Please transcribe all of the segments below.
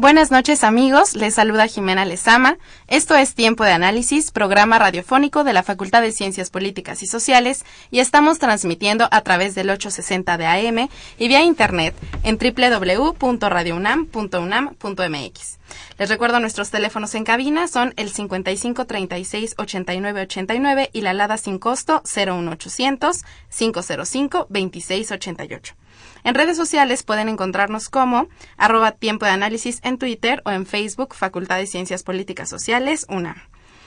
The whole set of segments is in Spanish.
Buenas noches amigos, les saluda Jimena Lezama. Esto es Tiempo de Análisis, programa radiofónico de la Facultad de Ciencias Políticas y Sociales y estamos transmitiendo a través del 860 de AM y vía internet en www.radiounam.unam.mx. Les recuerdo nuestros teléfonos en cabina son el 55 36 89 89 y la alada sin costo 01800 505 26 88. En redes sociales pueden encontrarnos como arroba tiempo de análisis en Twitter o en Facebook Facultad de Ciencias Políticas Sociales, UNAM.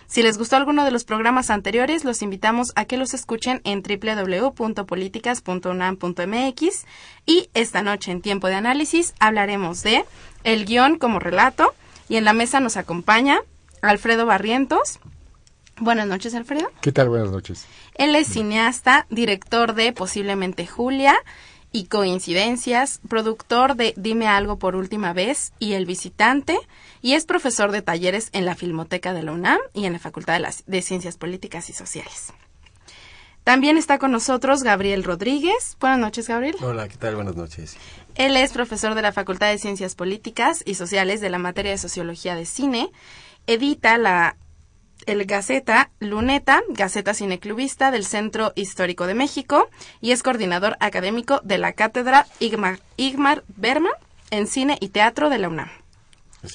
Si les gustó alguno de los programas anteriores, los invitamos a que los escuchen en www.políticas.unam.mx y esta noche en Tiempo de Análisis hablaremos de el guion como relato y en la mesa nos acompaña Alfredo Barrientos. Buenas noches, Alfredo. ¿Qué tal? Buenas noches. Él es cineasta, director de Posiblemente Julia y coincidencias, productor de Dime algo por última vez y El visitante, y es profesor de talleres en la Filmoteca de la UNAM y en la Facultad de, las, de Ciencias Políticas y Sociales. También está con nosotros Gabriel Rodríguez. Buenas noches, Gabriel. Hola, ¿qué tal? Buenas noches. Él es profesor de la Facultad de Ciencias Políticas y Sociales de la materia de Sociología de Cine. Edita la el Gaceta Luneta, Gaceta Cineclubista del Centro Histórico de México y es coordinador académico de la Cátedra Igmar, Igmar Berman en Cine y Teatro de la UNAM.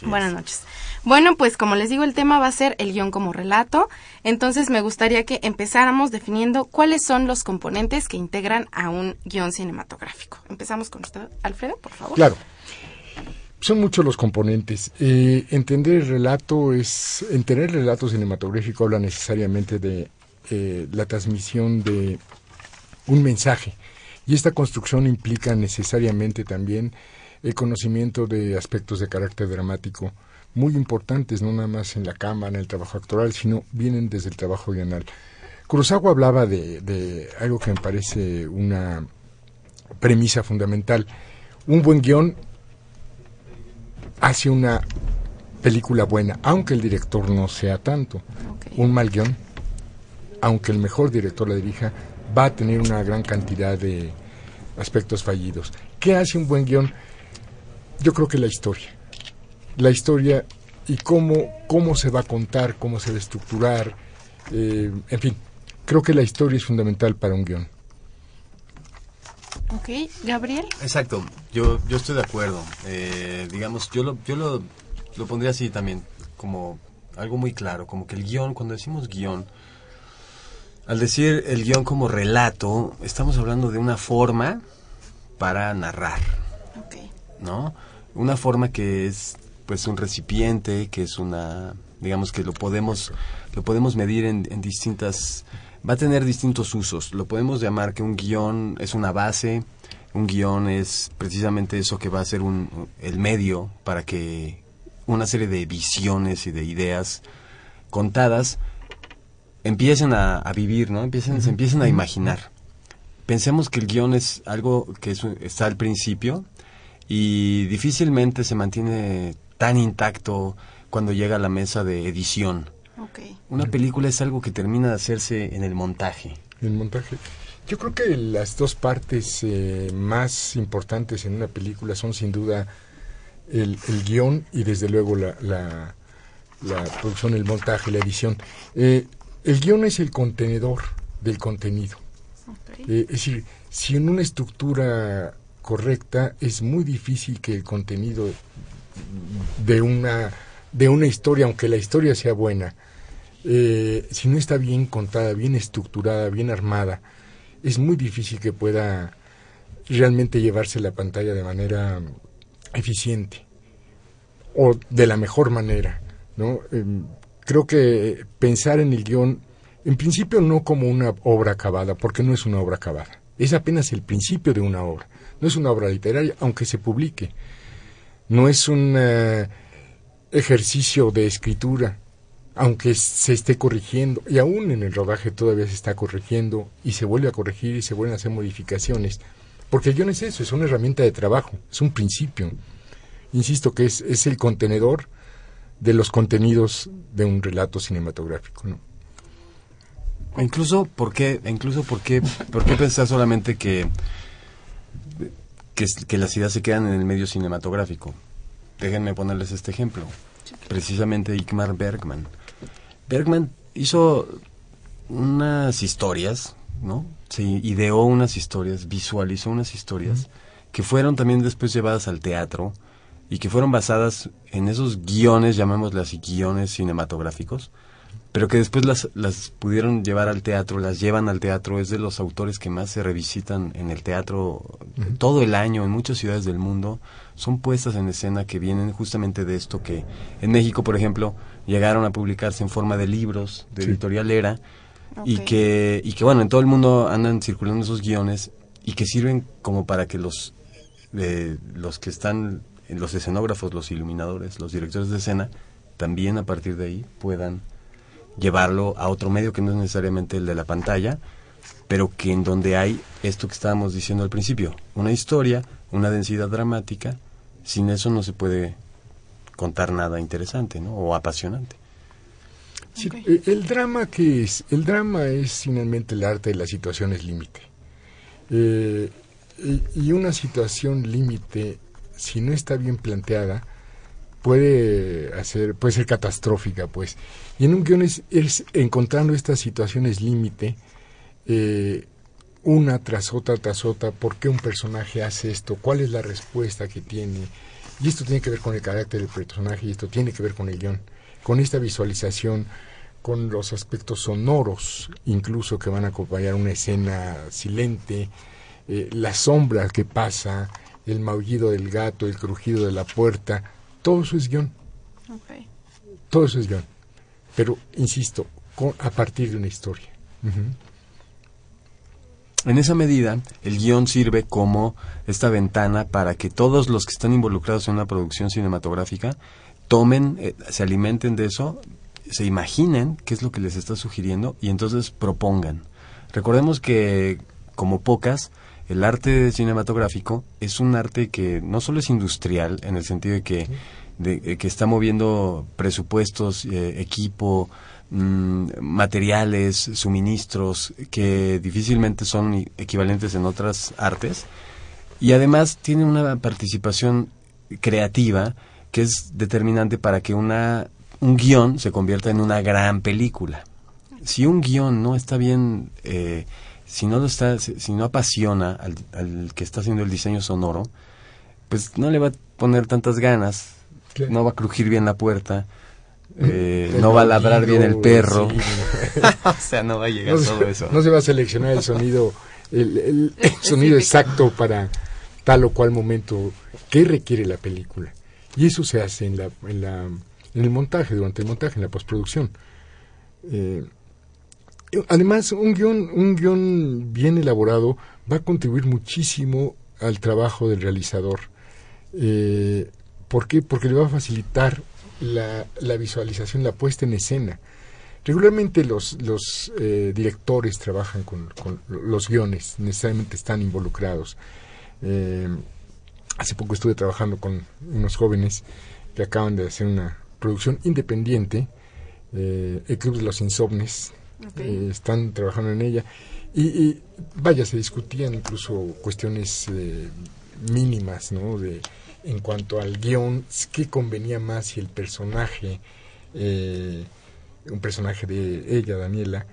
Buenas noches. Bueno, pues como les digo, el tema va a ser el guion como relato. Entonces me gustaría que empezáramos definiendo cuáles son los componentes que integran a un guion cinematográfico. Empezamos con usted, Alfredo, por favor. Claro son muchos los componentes. Eh, entender el relato es, entender el relato cinematográfico habla necesariamente de eh, la transmisión de un mensaje. Y esta construcción implica necesariamente también el conocimiento de aspectos de carácter dramático muy importantes, no nada más en la cámara, en el trabajo actoral, sino vienen desde el trabajo guional. Kurosawa hablaba de, de algo que me parece una premisa fundamental. Un buen guion hace una película buena, aunque el director no sea tanto. Un mal guion, aunque el mejor director la dirija, va a tener una gran cantidad de aspectos fallidos. ¿Qué hace un buen guion? Yo creo que la historia. La historia y cómo, cómo se va a contar, cómo se va a estructurar, eh, en fin, creo que la historia es fundamental para un guion. Ok, Gabriel. Exacto, yo, yo estoy de acuerdo. Eh, digamos, yo, lo, yo lo, lo pondría así también, como algo muy claro, como que el guion, cuando decimos guion, al decir el guion como relato, estamos hablando de una forma para narrar. Okay. ¿No? Una forma que es pues un recipiente, que es una, digamos que lo podemos, lo podemos medir en, en distintas va a tener distintos usos. Lo podemos llamar que un guion es una base, un guion es precisamente eso que va a ser un, el medio para que una serie de visiones y de ideas contadas empiecen a, vivir, ¿no? Empiecen, se empiecen a imaginar. Pensemos que el guion es algo que está al principio y difícilmente se mantiene tan intacto cuando llega a la mesa de edición una película es algo que termina de hacerse en el montaje. En el montaje. Yo creo que las dos partes eh, más importantes en una película son sin duda el, guion y desde luego la, la, producción, el montaje, la edición. Eh, el guion es el contenedor del contenido. Eh, es decir, si en una estructura correcta es muy difícil que el contenido de una, de una historia, aunque la historia sea buena, eh, si no está bien contada, bien estructurada, bien armada, es muy difícil que pueda realmente llevarse la pantalla de manera eficiente o de la mejor manera. ¿no? Em, creo que pensar en el guion En principio no como una obra acabada, porque no es una obra acabada. Es apenas el principio de una obra. No es una obra literaria, aunque se publique. No es un eh, ejercicio de escritura, aunque se esté corrigiendo. Y aún en el rodaje todavía se está corrigiendo y se vuelve a corregir y se vuelven a hacer modificaciones. Porque el guion es eso, es una herramienta de trabajo, es un principio. Insisto que es, es el contenedor de los contenidos de un relato cinematográfico. ¿no? Incluso, ¿por qué, e incluso por qué, por qué pensar solamente que, que, que las ideas se quedan en el medio cinematográfico? Déjenme ponerles este ejemplo. Precisamente Ikmar Bergman. Bergman hizo unas historias, ¿no? Se ideó unas historias, visualizó unas historias que fueron también después llevadas al teatro y que fueron basadas en esos guiones, llamémosle así, guiones cinematográficos, pero que después las, las pudieron llevar al teatro, las llevan al teatro, es de los autores que más se revisitan en el teatro todo el año, en muchas ciudades del mundo, son puestas en escena que vienen justamente de esto que en México, por ejemplo, llegaron a publicarse en forma de libros de editorial Era, y que y que bueno en todo el mundo andan circulando esos guiones y que sirven como para que los eh, los que están los escenógrafos los iluminadores los directores de escena también a partir de ahí puedan llevarlo a otro medio que no es necesariamente el de la pantalla pero que en donde hay esto que estábamos diciendo al principio una historia una densidad dramática sin eso no se puede contar nada interesante ¿no? o apasionante Sí, eh, el drama que es, el drama es finalmente el arte de las situaciones límite. Eh, y una situación límite, si no está bien planteada, puede hacer, puede ser catastrófica, pues. Y en un guion es, es encontrando estas situaciones límite, eh, una tras otra tras otra, por qué un personaje hace esto, cuál es la respuesta que tiene. Y esto tiene que ver con el carácter del personaje y esto tiene que ver con el guion, con esta visualización, con los aspectos sonoros, incluso que van a acompañar una escena silente, eh, la sombra que pasa, el maullido del gato, el crujido de la puerta, todo eso es guion. Okay. Todo eso es guion. Pero, insisto, con, a partir de una historia. Uh -huh. En esa medida, el guion sirve como esta ventana para que todos los que están involucrados en una producción cinematográfica tomen, eh, se alimenten de eso, se imaginen qué es lo que les está sugiriendo y entonces propongan. Recordemos que, como pocas, el arte cinematográfico es un arte que no solo es industrial, en el sentido de que, de, que está moviendo presupuestos, eh, equipo, mmm, materiales, suministros, que difícilmente son equivalentes en otras artes, y además tiene una participación creativa que es determinante para que una un guion se convierta en una gran película. Si un guion no está bien, eh, si no lo está, si no apasiona al, al, que está haciendo el diseño sonoro, pues no le va a poner tantas ganas, ¿Qué? no va a crujir bien la puerta, eh, no va a ladrar bien el perro, sí. o sea, no va a llegar no todo se, eso. No se va a seleccionar el sonido, el, el, el sonido exacto para tal o cual momento que requiere la película. Y eso se hace en la, en la en el montaje, durante el montaje, en la postproducción. Eh, además, un guion, un guion bien elaborado va a contribuir muchísimo al trabajo del realizador. Eh, ¿Por qué? Porque le va a facilitar la, visualización, la puesta en escena. Regularmente los, eh, directores trabajan con, con, los guiones, necesariamente están involucrados. Eh, hace poco estuve trabajando con unos jóvenes que acaban de hacer una producción independiente, eh, el Club de los Insomnes, okay. eh, están trabajando en ella. Y, y, vaya, se discutían incluso cuestiones eh, mínimas, ¿no? De, en cuanto al guion, qué convenía más si el personaje, eh, un personaje de ella, Daniela,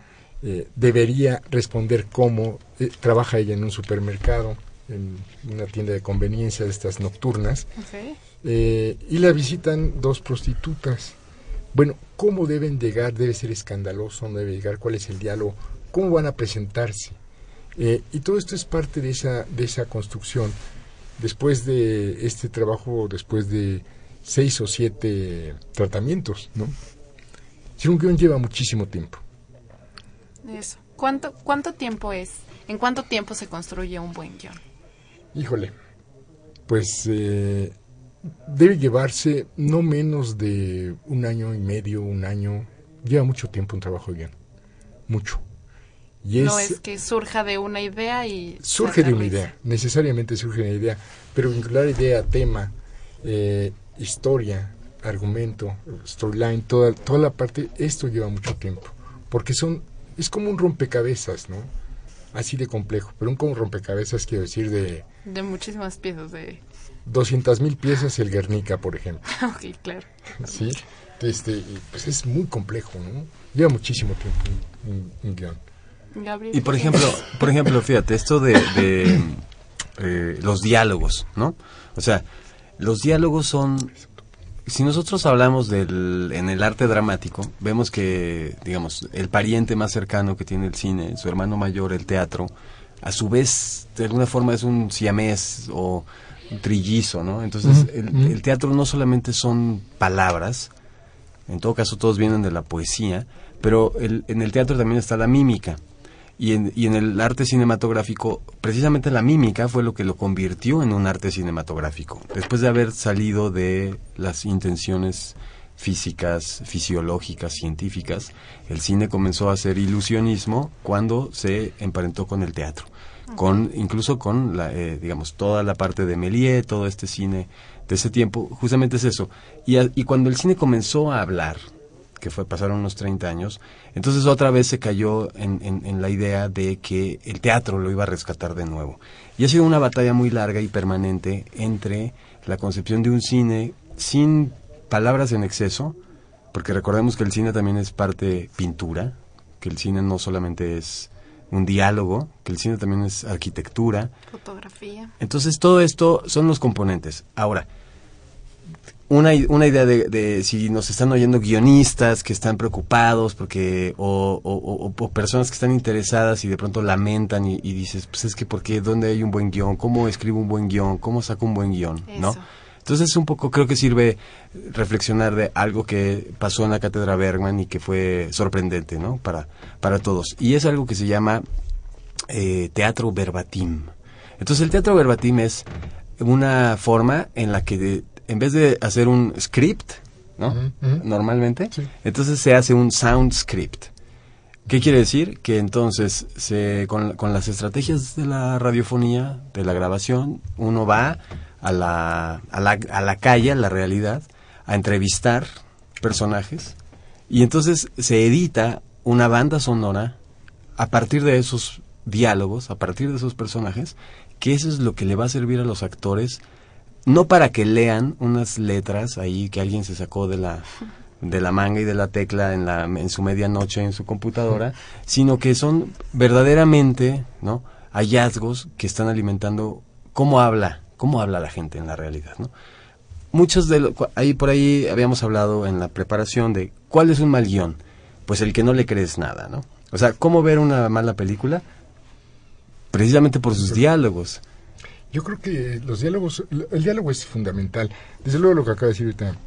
eh, debería responder cómo eh, trabaja ella en un supermercado, en una tienda de conveniencia de estas nocturnas. Okay. Y la visitan dos prostitutas. Bueno, ¿cómo deben llegar? ¿Debe ser escandaloso? ¿No debe llegar? ¿Cuál es el diálogo? ¿Cómo van a presentarse? Eh, y todo esto es parte de esa, de esa construcción. Después de este trabajo, después de seis o siete tratamientos, ¿no? Si un guion lleva muchísimo tiempo. Eso. ¿Cuánto, ¿Cuánto tiempo es? ¿En cuánto tiempo se construye un buen guion? Híjole, pues eh, debe llevarse no menos de un año y medio, un año. Lleva mucho tiempo un trabajo de guion. Mucho. Y no es, que surja de una idea y... Surge de una idea, necesariamente surge de una idea, pero vincular idea, tema, eh, historia, argumento, storyline, toda, toda la parte, esto lleva mucho tiempo, porque son, es como un rompecabezas, ¿no? Así de complejo, pero un como rompecabezas quiero decir de... De muchísimas piezas, de... 200 mil piezas el Guernica, por ejemplo. ok, claro. Sí, este, pues es muy complejo, ¿no? Lleva muchísimo tiempo un, guion. Y por ejemplo, por ejemplo, fíjate, esto de, de eh, los diálogos, ¿no? O sea, los diálogos son si nosotros hablamos del, en el arte dramático, vemos que, digamos, el pariente más cercano que tiene el cine, su hermano mayor, el teatro, a su vez, de alguna forma es un siamés o trillizo, ¿no? Entonces, el, teatro no solamente son palabras, en todo caso todos vienen de la poesía, pero en el teatro también está la mímica. Y en, y en el arte cinematográfico, precisamente la mímica fue lo que lo convirtió en un arte cinematográfico. Después de haber salido de las intenciones físicas, fisiológicas, científicas, el cine comenzó a hacer ilusionismo cuando se emparentó con el teatro, con incluso con eh, digamos toda la parte de Méliès, todo este cine de ese tiempo, justamente es eso. Y, y cuando el cine comenzó a hablar, que fue pasaron unos 30 años, entonces otra vez se cayó en, en, la idea de que el teatro lo iba a rescatar de nuevo. Y ha sido una batalla muy larga y permanente entre la concepción de un cine sin palabras en exceso, porque recordemos que el cine también es parte pintura, que el cine no solamente es un diálogo, que el cine también es arquitectura. Fotografía. Entonces todo esto son los componentes. Ahora, una, una idea de, si nos están oyendo guionistas que están preocupados porque o, o, personas que están interesadas y de pronto lamentan y, dices, pues es que porque dónde hay un buen guion, cómo escribo un buen guion, cómo saco un buen guion, ¿no? Entonces un poco creo que sirve reflexionar de algo que pasó en la cátedra Bergman y que fue sorprendente, ¿no? Para, para todos. Y es algo que se llama eh, teatro verbatim. Entonces el teatro verbatim es una forma en la que en vez de hacer un script, ¿no? Normalmente, entonces se hace un sound script. ¿Qué quiere decir? Que entonces se, con, las estrategias de la radiofonía, de la grabación, uno va a la, a la, a la calle, a la realidad, a entrevistar personajes y entonces se edita una banda sonora a partir de esos diálogos, a partir de esos personajes, que eso es lo que le va a servir a los actores no para que lean unas letras ahí que alguien se sacó de la de la manga y de la tecla en la en su medianoche en su computadora, sino que son verdaderamente, ¿no? hallazgos que están alimentando cómo habla, cómo habla la gente en la realidad, ¿no? Muchos de ahí por ahí habíamos hablado en la preparación de cuál es un mal guion, pues el que no le crees nada, ¿no? O sea, cómo ver una mala película precisamente por sus diálogos. Yo creo que los diálogos, el diálogo es fundamental. Desde luego lo que acaba de decir ahorita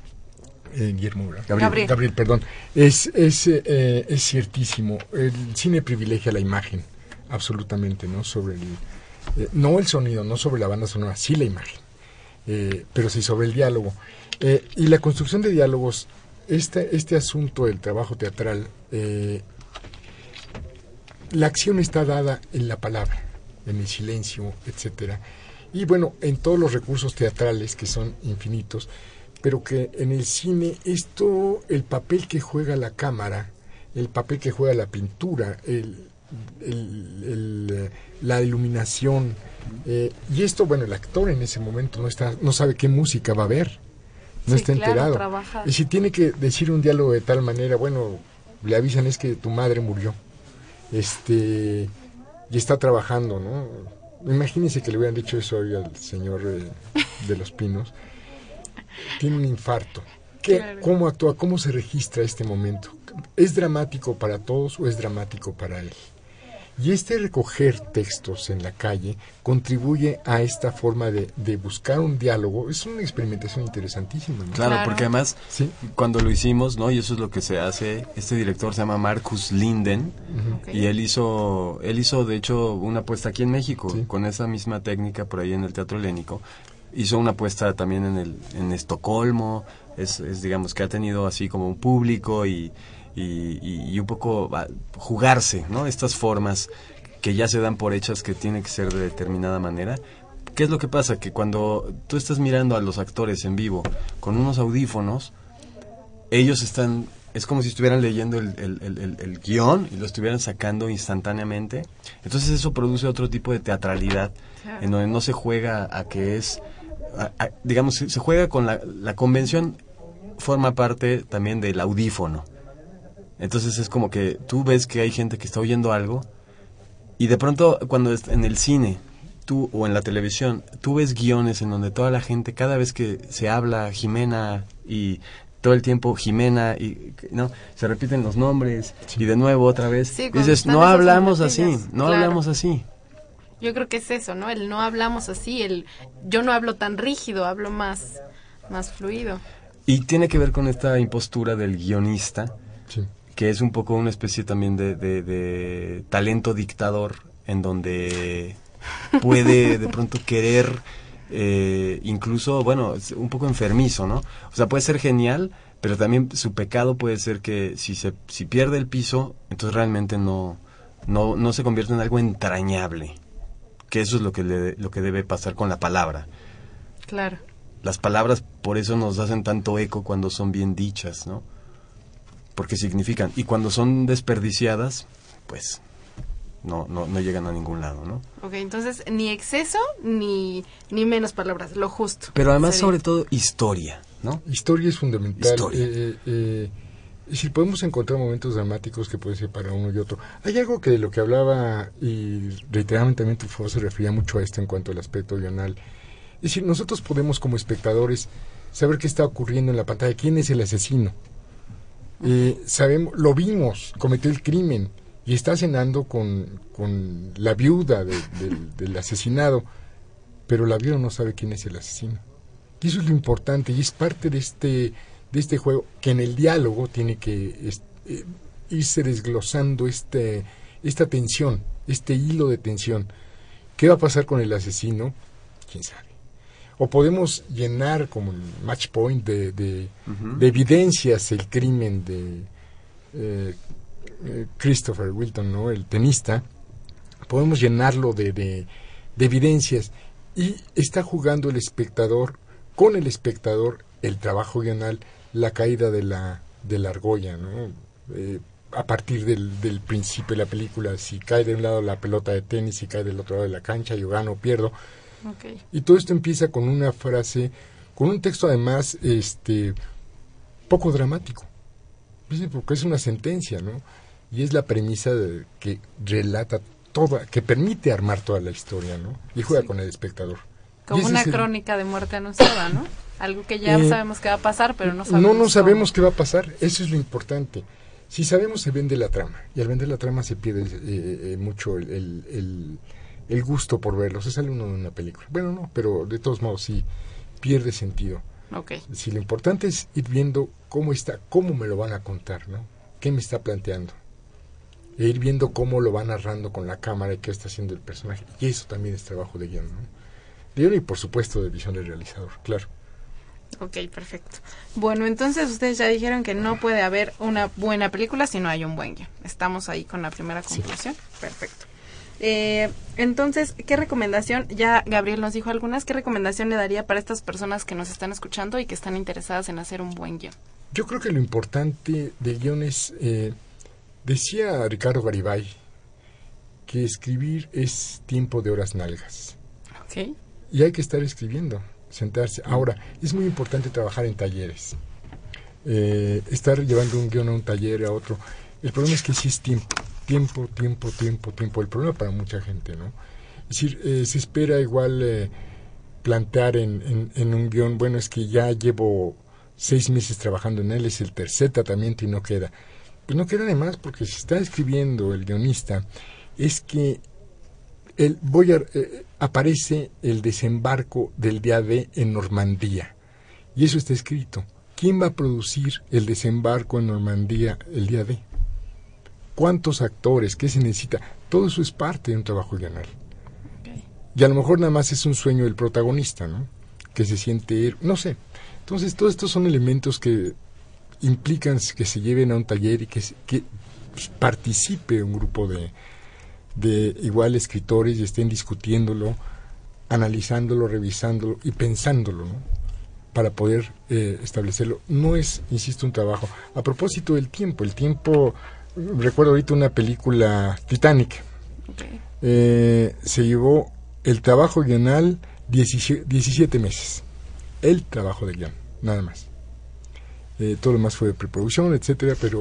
eh, Guillermo, Gabriel, Gabriel. perdón, es, es, eh, es ciertísimo. El cine privilegia la imagen, absolutamente, ¿no? Sobre el, eh, no el sonido, no sobre la banda sonora, sí la imagen, pero sí sobre el diálogo. y la construcción de diálogos, este, este asunto del trabajo teatral, la acción está dada en la palabra, en el silencio, etcétera y bueno, en todos los recursos teatrales que son infinitos, pero que en el cine esto, el papel que juega la cámara, el papel que juega la pintura, el, el, la iluminación, eh, y esto, bueno, el actor en ese momento no, está, no sabe qué música va a ver, no está enterado. y si tiene que decir un diálogo de tal manera, bueno, le avisan es que tu madre murió, este, y está trabajando, ¿no? Imagínense que le hubieran dicho eso hoy al señor eh, de los pinos. Tiene un infarto. ¿Qué, ¿Cómo actúa? ¿Cómo se registra este momento? ¿Es dramático para todos o es dramático para él? Y este recoger textos en la calle contribuye a esta forma de, de buscar un diálogo. Es una experimentación interesantísima. ¿no? Claro, porque además, Sí. cuando lo hicimos, ¿no? Y eso es lo que se hace. Este director se llama Marcus Linden. Y él hizo, él hizo de hecho una apuesta aquí en México, Sí. con esa misma técnica por ahí en el Teatro Helénico. Hizo una apuesta también en, el, en Estocolmo, es, es, digamos que ha tenido así como un público y, y, y- y un poco ah, jugarse, ¿no? Estas formas que ya se dan por hechas que tienen que ser de determinada manera. ¿Qué es lo que pasa? Que cuando tú estás mirando a los actores en vivo con unos audífonos, ellos están, es como si estuvieran leyendo el, el- el- el- el guion y lo estuvieran sacando instantáneamente. Entonces eso produce otro tipo de teatralidad, en donde no se juega a que es, a- a- digamos, se se juega con la, la convención, forma parte también del audífono. Entonces es como que tú ves que hay gente que está oyendo algo y de pronto cuando en el cine tú o en la televisión tú ves guiones en donde toda la gente cada vez que se habla Jimena y todo el tiempo Jimena y no se repiten los nombres y de nuevo otra vez Sí, dices no hablamos así no claro. hablamos así Yo creo que es eso, ¿no? El no hablamos así, el yo no hablo tan rígido, hablo más, más fluido. y tiene que ver con esta impostura del guionista. Que es un poco una especie también de, de- de talento dictador en donde puede de pronto querer eh, incluso, bueno, un poco enfermizo, ¿no? O sea, puede ser genial, pero también su pecado puede ser que si se si pierde el piso, entonces realmente no no no se convierte en algo entrañable. Que eso es lo que le- lo que debe pasar con la palabra. Claro. Las palabras por eso nos hacen tanto eco cuando son bien dichas, ¿no? Porque significan. Y cuando son desperdiciadas, pues no, no, no llegan a ningún lado, ¿no? Ok, entonces ni exceso ni, ni menos palabras, lo justo. Pero además, Sería. sobre todo, historia, ¿no? Historia es fundamental. Historia. Eh, eh, es decir, podemos encontrar momentos dramáticos que pueden ser para uno y otro. Hay algo que de lo que hablaba y reiteradamente también Truffaut se refería mucho a esto en cuanto al aspecto guional. Es decir, nosotros podemos como espectadores saber qué está ocurriendo en la pantalla, quién es el asesino. Eh, sabemos, lo vimos, cometió el crimen y está cenando con, con la viuda de- del- asesinado, pero la viuda no sabe quién es el asesino. Y eso es lo importante y es parte de este, de este juego que en el diálogo tiene que eh, irse desglosando este, esta tensión, este hilo de tensión. ¿Qué va a pasar con el asesino? ¿Quién sabe? O podemos llenar como el match point de, de, evidencias el crimen de eh, eh, Christopher Wilton, ¿no? el tenista. Podemos llenarlo de, de, de evidencias y está jugando el espectador con el espectador el trabajo guional, la caída de la, de la argolla, ¿no? Eh, a partir del, del principio de la película, si cae de un lado la pelota de tenis, si cae del otro lado de la cancha, yo gano o pierdo. Y todo esto empieza con una frase, con un texto además este poco dramático. Porque es una sentencia, ¿no? Y es la premisa de, que relata toda, que permite armar toda la historia, ¿no? Y juega con el espectador. Como una el- crónica de muerte anunciada, ¿no? Algo que ya Eh, sabemos que va a pasar, pero no sabemos. No, no cómo. sabemos qué va a pasar. Eso es lo importante. Si sabemos, se vende la trama. Y al vender la trama se pierde eh, eh, mucho el, el, el- el gusto por verlo. Se sale uno de una película. Bueno, no, pero de todos modos sí pierde sentido. Ok. Si lo importante es ir viendo cómo está, cómo me lo van a contar, ¿no? ¿Qué me está planteando? E ir viendo cómo lo va narrando con la cámara y qué está haciendo el personaje. Y eso también es trabajo de guion, ¿no? De guion y por supuesto de visión del realizador, claro. Ok, perfecto. Bueno, entonces ustedes ya dijeron que no puede haber una buena película si no hay un buen guion. Estamos ahí con la primera conclusión. Perfecto. Eh, entonces, ¿qué recomendación? Ya Gabriel nos dijo algunas. ¿Qué recomendación le daría para estas personas que nos están escuchando y que están interesadas en hacer un buen guion? Yo creo que lo importante del guion es, eh, decía Ricardo Garibay, que escribir es tiempo de horas nalgas. Ok. Y hay que estar escribiendo, sentarse. Ahora, es muy importante trabajar en talleres. Eh, estar llevando un guion a un taller, a otro. El problema es que sí es tiempo, tiempo, tiempo, tiempo, tiempo. El problema para mucha gente, ¿no? Es decir, eh, se espera igual eh, plantear en, en, un guion, bueno, es que ya llevo seis meses trabajando en él, es el tercer tratamiento y no queda. Pues no queda de más porque si está escribiendo el guionista es que el Boyar, eh, aparece el desembarco del día D en Normandía. Y eso está escrito. ¿Quién va a producir el desembarco en Normandía el día D? ¿Cuántos actores? ¿Qué se necesita? Todo eso es parte de un trabajo guional. Y a lo mejor nada más es un sueño del protagonista, ¿no? Que se siente, no sé. Entonces, todos estos son elementos que implican que se lleven a un taller y que, que participe un grupo de, de igual escritores y estén discutiéndolo, analizándolo, revisándolo y pensándolo, ¿no? para poder eh, establecerlo. No es, insisto, un trabajo. A propósito del tiempo, el tiempo, recuerdo ahorita una película Titanic, eh, se llevó el trabajo guional 17, meses. El trabajo de guion, nada más. Eh, todo lo más fue de preproducción, etcétera, pero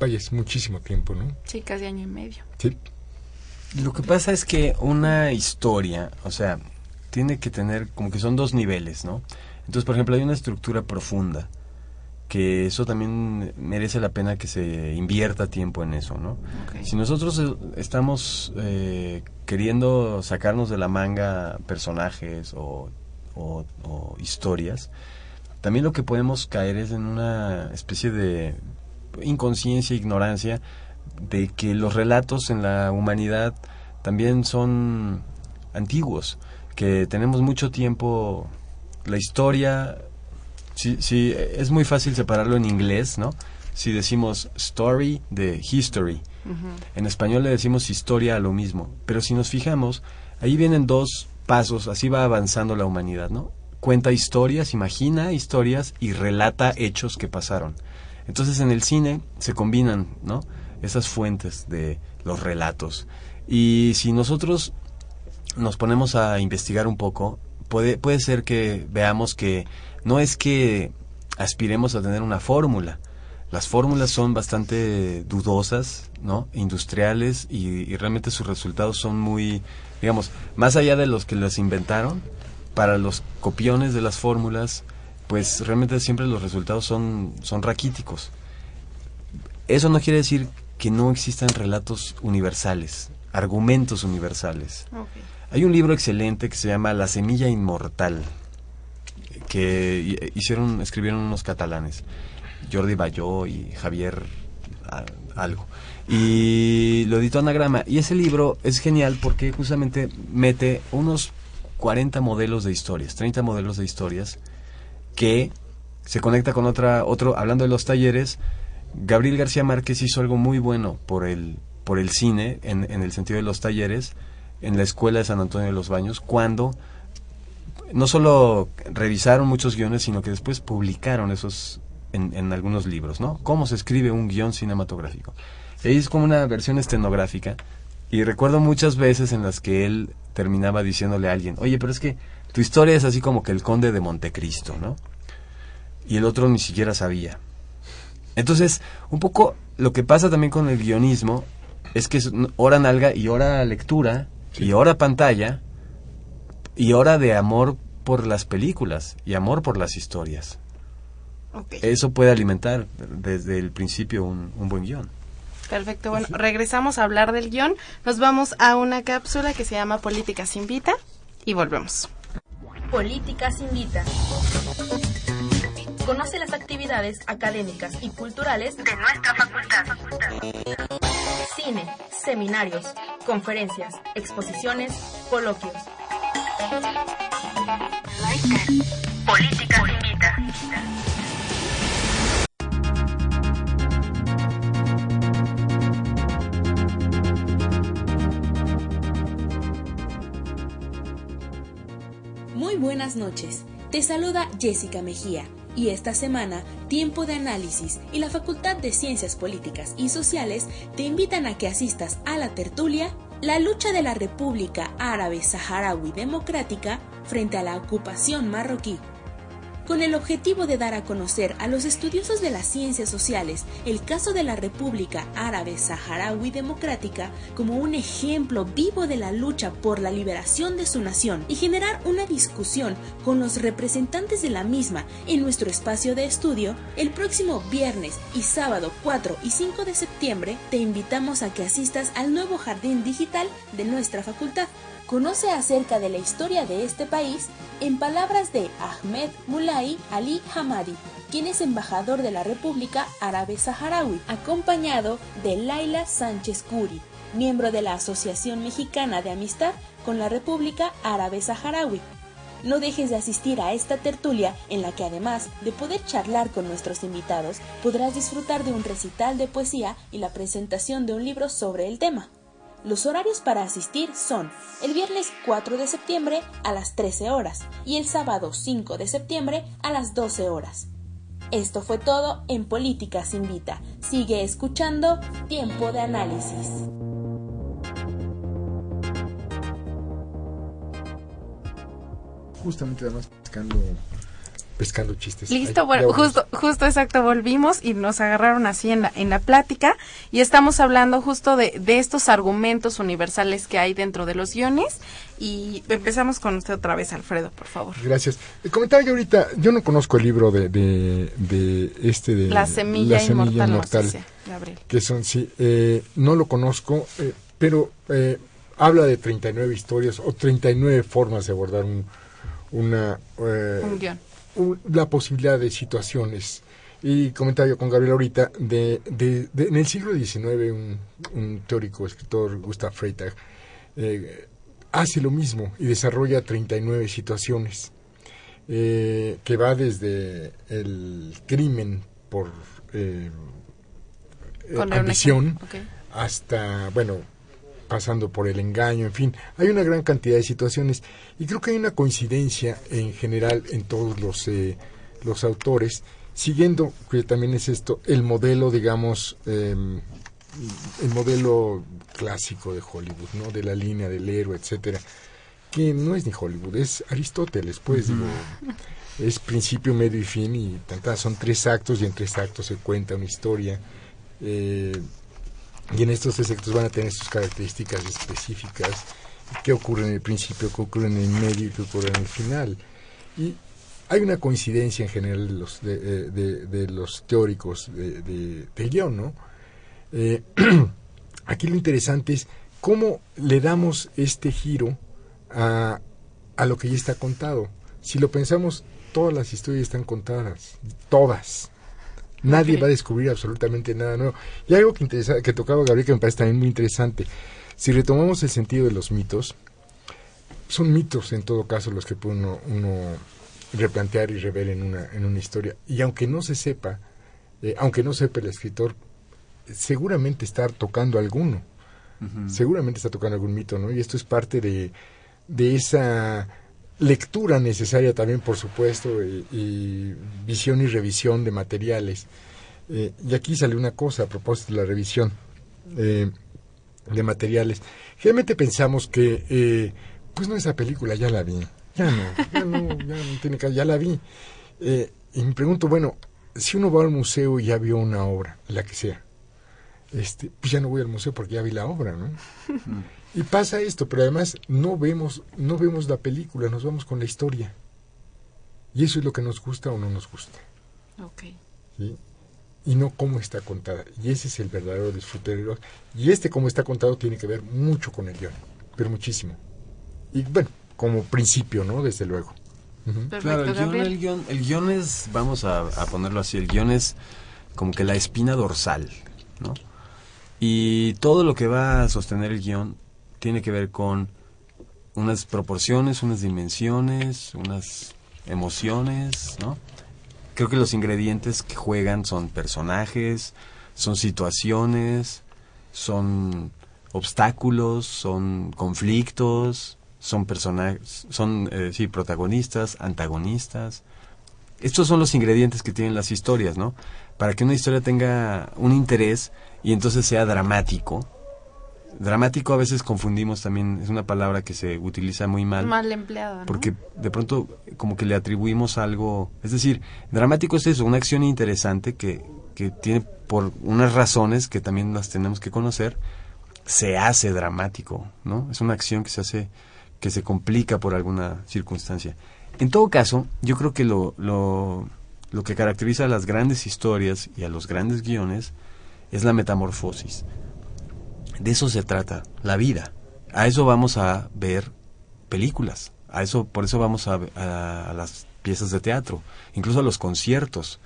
vaya, es muchísimo tiempo, ¿no? Sí, casi año y medio. Sí. Lo que pasa es que una historia, o sea, tiene que tener como que son dos niveles, ¿no? Entonces, por ejemplo, hay una estructura profunda, que eso también merece la pena que se invierta tiempo en eso, ¿no? Si nosotros eh, estamos eh, queriendo sacarnos de la manga personajes o, historias, también lo que podemos caer es en una especie de inconsciencia, ignorancia, de que los relatos en la humanidad también son antiguos, que tenemos mucho tiempo la historia, sí, sí, es muy fácil separarlo en inglés, ¿no? Si decimos story de history, en español le decimos historia a lo mismo, pero si nos fijamos, ahí vienen dos pasos, así va avanzando la humanidad, ¿no? Cuenta historias, imagina historias y relata hechos que pasaron. Entonces en el cine se combinan, ¿no? Esas fuentes de los relatos. Y si nosotros nos ponemos a investigar un poco, puede, puede ser que veamos que no es que aspiremos a tener una fórmula. Las fórmulas son bastante dudosas, ¿no? Industriales y, realmente sus resultados son muy, digamos, más allá de los que las inventaron, para los copiones de las fórmulas, pues realmente siempre los resultados son, son raquíticos. Eso no quiere decir que no existan relatos universales, argumentos universales. Hay un libro excelente que se llama La semilla inmortal, que hicieron, escribieron unos catalanes, Jordi Bayó y Javier algo. Y lo editó Anagrama. Y ese libro es genial porque justamente mete unos 40 modelos de historias, 30 modelos de historias que se conecta con otra, otro, hablando de los talleres, Gabriel García Márquez hizo algo muy bueno por el, por el cine, en, en el sentido de los talleres, en la escuela de San Antonio de los Baños cuando no solo revisaron muchos guiones, sino que después publicaron esos en, algunos libros, ¿no? Cómo se escribe un guion cinematográfico. es como una versión estenográfica y recuerdo muchas veces en las que él terminaba diciéndole a alguien, oye, pero es que tu historia es así como que el conde de Montecristo, ¿no? Y el otro ni siquiera sabía. Entonces, un poco lo que pasa también con el guionismo es que es hora nalga y hora lectura y hora pantalla y hora de amor por las películas y amor por las historias. Eso puede alimentar desde el principio un, un buen guion. Perfecto, bueno, regresamos a hablar del guion. Nos vamos a una cápsula que se llama Políticas Invita y volvemos. Políticas Invita. Conoce las actividades académicas y culturales de nuestra facultad. Cine, seminarios, conferencias, exposiciones, coloquios. Política invita. Muy buenas noches. Te saluda Jessica Mejía y esta semana, Tiempo de Análisis y la Facultad de Ciencias Políticas y Sociales te invitan a que asistas a la tertulia La lucha de la República Árabe Saharaui Democrática frente a la ocupación marroquí. Con el objetivo de dar a conocer a los estudiosos de las ciencias sociales el caso de la República Árabe Saharaui Democrática como un ejemplo vivo de la lucha por la liberación de su nación y generar una discusión con los representantes de la misma en nuestro espacio de estudio, el próximo viernes y sábado 4 y 5 de septiembre te invitamos a que asistas al nuevo jardín digital de nuestra facultad. Conoce acerca de la historia de este país en palabras de Ahmed Mulay Ali Hamadi, quien es embajador de la República Árabe Saharaui, acompañado de Laila Sánchez Curi, miembro de la Asociación Mexicana de Amistad con la República Árabe Saharaui. No dejes de asistir a esta tertulia en la que además de poder charlar con nuestros invitados, podrás disfrutar de un recital de poesía y la presentación de un libro sobre el tema. Los horarios para asistir son el viernes 4 de septiembre a las 13 horas y el sábado 5 de septiembre a las 12 horas. Esto fue todo en Políticas Invita. Sigue escuchando Tiempo de Análisis. Justamente además buscando pescando chistes. Listo, bueno, justo, justo exacto, volvimos y nos agarraron así en la, en la plática y estamos hablando justo de, de estos argumentos universales que hay dentro de los guiones y empezamos con usted otra vez, Alfredo, por favor. Gracias. El comentario ahorita, yo no conozco el libro de, de, de este de La semilla, inmortal, que son, sí, eh, no lo conozco, eh, pero eh, habla de 39 historias o 39 formas de abordar un, una... un guion la posibilidad de situaciones. Y comentaba yo con Gabriel ahorita, de, de, en el siglo XIX un, teórico, escritor, Gustav Freytag, eh, hace lo mismo y desarrolla 39 situaciones, eh, que va desde el crimen por eh, ambición hasta, bueno, pasando por el engaño, en fin, hay una gran cantidad de situaciones y creo que hay una coincidencia en general en todos los, eh, los autores, siguiendo, que también es esto, el modelo, digamos, em, el modelo clásico de Hollywood, ¿no? De la línea del héroe, etcétera, que no es ni Hollywood, es Aristóteles, pues, digo, es principio, medio y fin y tantas, son tres actos y en tres actos se cuenta una historia. Eh, y en estos efectos van a tener sus características específicas, qué ocurre en el principio, qué ocurre en el medio y qué ocurre en el final. Y hay una coincidencia en general de los, de, de, los teóricos de, del guion, ¿no? Eh, aquí lo interesante es cómo le damos este giro a, a lo que ya está contado. Si lo pensamos, todas las historias están contadas, todas. Nadie va a descubrir absolutamente nada nuevo. Y algo que, interesa, que tocaba Gabriel que me parece también muy interesante. Si retomamos el sentido de los mitos, son mitos en todo caso los que puede uno, replantear y rever en una, en una historia. Y aunque no se sepa, eh, aunque no sepa el escritor, seguramente está tocando alguno. Seguramente está tocando algún mito, ¿no? Y esto es parte de, de esa lectura necesaria también, por supuesto, y, visión y revisión de materiales. Eh, y aquí sale una cosa a propósito de la revisión eh, de materiales. Generalmente pensamos que, eh, pues no, esa película ya la vi, ya no, ya no, ya no tiene que, ya la vi. y me pregunto, bueno, si uno va al museo y ya vio una obra, la que sea, este, pues ya no voy al museo porque ya vi la obra, ¿no? Y pasa esto, pero además no vemos, no vemos la película, nos vamos con la historia. Y eso es lo que nos gusta o no nos gusta. Okay. Y no cómo está contada. Y ese es el verdadero disfrute del Y este cómo está contado tiene que ver mucho con el guion, pero muchísimo. Y bueno, como principio, ¿no? Desde luego. claro, el guion, el guion, el guion es, vamos a, a ponerlo así, el guion es como que la espina dorsal, ¿no? Y todo lo que va a sostener el guion tiene que ver con unas proporciones, unas dimensiones, unas emociones, ¿no? Creo que los ingredientes que juegan son personajes, son situaciones, son obstáculos, son conflictos, son personajes, son eh, sí protagonistas, antagonistas. Estos son los ingredientes que tienen las historias, ¿no? Para que una historia tenga un interés y entonces sea dramático, dramático a veces confundimos también, es una palabra que se utiliza muy mal. Mal empleada. ¿no? Porque de pronto como que le atribuimos algo, es decir, dramático es eso, una acción interesante que, que tiene por unas razones que también las tenemos que conocer, se hace dramático, ¿no? Es una acción que se hace, que se complica por alguna circunstancia. En todo caso, yo creo que lo, lo, lo que caracteriza a las grandes historias y a los grandes guiones es la metamorfosis. De eso se trata, la vida. A eso vamos a ver películas. A eso, por eso vamos a, a, a las piezas de teatro, incluso a los conciertos.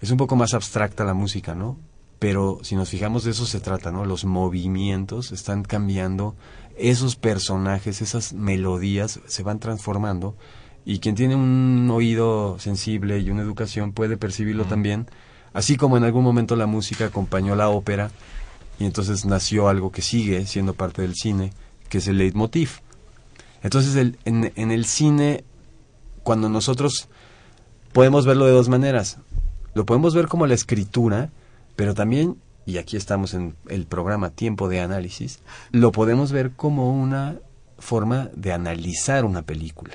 Es un poco más abstracta la música, ¿no? Pero si nos fijamos de eso se trata, ¿no? Los movimientos están cambiando, esos personajes, esas melodías se van transformando y quien tiene un oído sensible y una educación puede percibirlo también, así como en algún momento la música acompañó la ópera y entonces nació algo que sigue siendo parte del cine, que es el leitmotiv. Entonces el, en, en el cine, cuando nosotros podemos verlo de dos maneras, lo podemos ver como la escritura, pero también, y aquí estamos en el programa Tiempo de Análisis, lo podemos ver como una forma de analizar una película.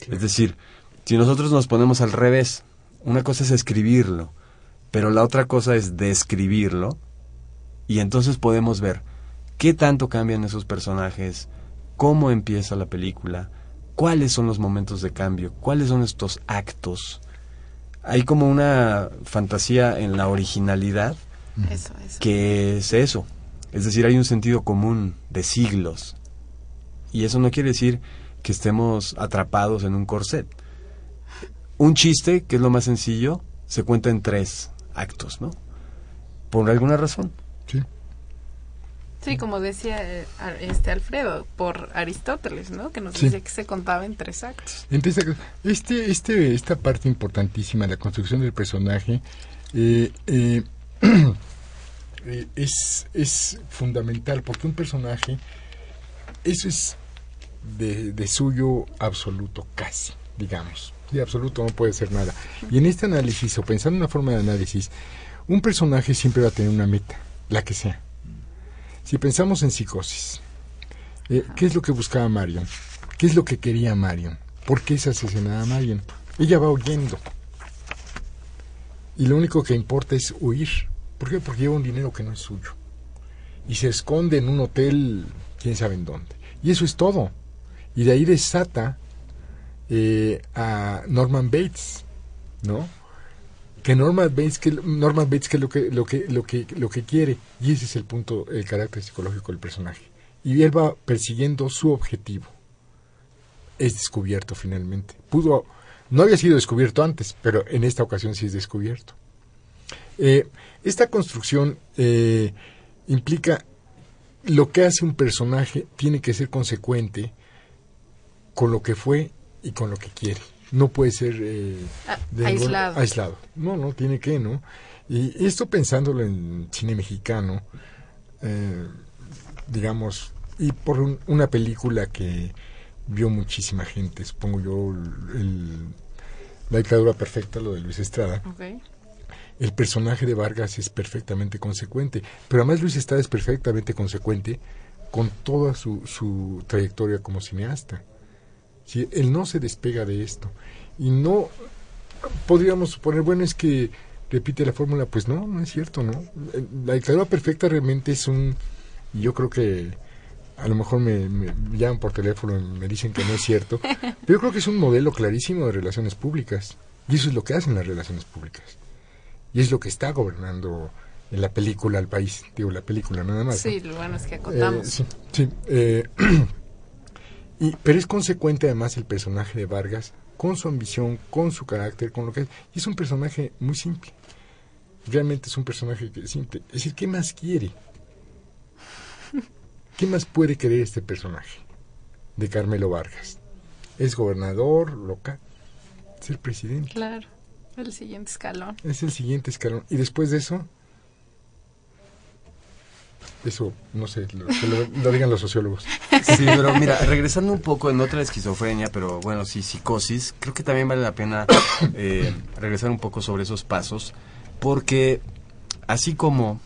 Es decir, si nosotros nos ponemos al revés, una cosa es escribirlo, pero la otra cosa es describirlo, y entonces podemos ver qué tanto cambian esos personajes, cómo empieza la película, cuáles son los momentos de cambio, cuáles son estos actos. Hay como una fantasía en la originalidad eso, eso. que es eso. Es decir, hay un sentido común de siglos. Y eso no quiere decir que estemos atrapados en un corset. Un chiste, que es lo más sencillo, se cuenta en tres actos, ¿no? Por alguna razón. Sí. Sí, como decía eh, este Alfredo, por Aristóteles, ¿no? Que nos Sí. decía que se contaba en tres actos. Entonces, este, este, esta parte importantísima, la construcción del personaje, eh, eh, eh, es, es fundamental porque un personaje, eso es de, de suyo absoluto, casi, digamos. De absoluto no puede ser nada. Y en este análisis, o pensando en una forma de análisis, un personaje siempre va a tener una meta, la que sea. Si pensamos en psicosis, eh, ¿qué es lo que buscaba Marion? ¿Qué es lo que quería Marion? ¿Por qué se asesinaba Marion? Ella va huyendo. Y lo único que importa es huir. ¿Por qué? Porque lleva un dinero que no es suyo. Y se esconde en un hotel, quién sabe en dónde. Y eso es todo. Y de ahí desata eh, a Norman Bates, ¿no? Que Norman Bates, que Norman que lo que, lo que, lo que, lo que quiere. Y ese es el punto, el carácter psicológico del personaje. Y él va persiguiendo su objetivo. Es descubierto finalmente. Pudo, no había sido descubierto antes, pero en esta ocasión sí es descubierto. Eh, esta construcción eh, implica lo que hace un personaje tiene que ser consecuente con lo que fue y con lo que quiere. No puede ser eh, de aislado. aislado. No, no, tiene que, ¿no? Y esto pensándolo en cine mexicano, eh, digamos, y por un- una película que vio muchísima gente, supongo yo, el, La dictadura perfecta, lo de Luis Estrada. El personaje de Vargas es perfectamente consecuente, pero además Luis Estrada es perfectamente consecuente con toda su, su trayectoria como cineasta. Sí, él no se despega de esto. Y no podríamos suponer, bueno, es que repite la fórmula, pues no, no es cierto, ¿no? La dictadura perfecta realmente es un, yo creo que a lo mejor me, me llaman por teléfono y me dicen que no es cierto, pero yo creo que es un modelo clarísimo de relaciones públicas. Y eso es lo que hacen las relaciones públicas. Y es lo que está gobernando en la película al país. Digo, la película nada más. ¿no? Sí, lo bueno es que acotamos. Eh, sí, sí, eh, y, pero es consecuente además el personaje de Vargas con su ambición, con su carácter, con lo que es. Y es un personaje muy simple. Realmente es un personaje que es simple. Es decir, ¿qué más quiere? ¿Qué más puede querer este personaje de Carmelo Vargas? Es gobernador local, es el presidente. Claro, el siguiente escalón. Es el siguiente escalón. Y después de eso, eso, no sé, lo, que digan los sociólogos. Sí, pero mira, regresando un poco en otra esquizofrenia, pero bueno, sí, psicosis, creo que también vale la pena eh, regresar un poco sobre esos pasos, porque así como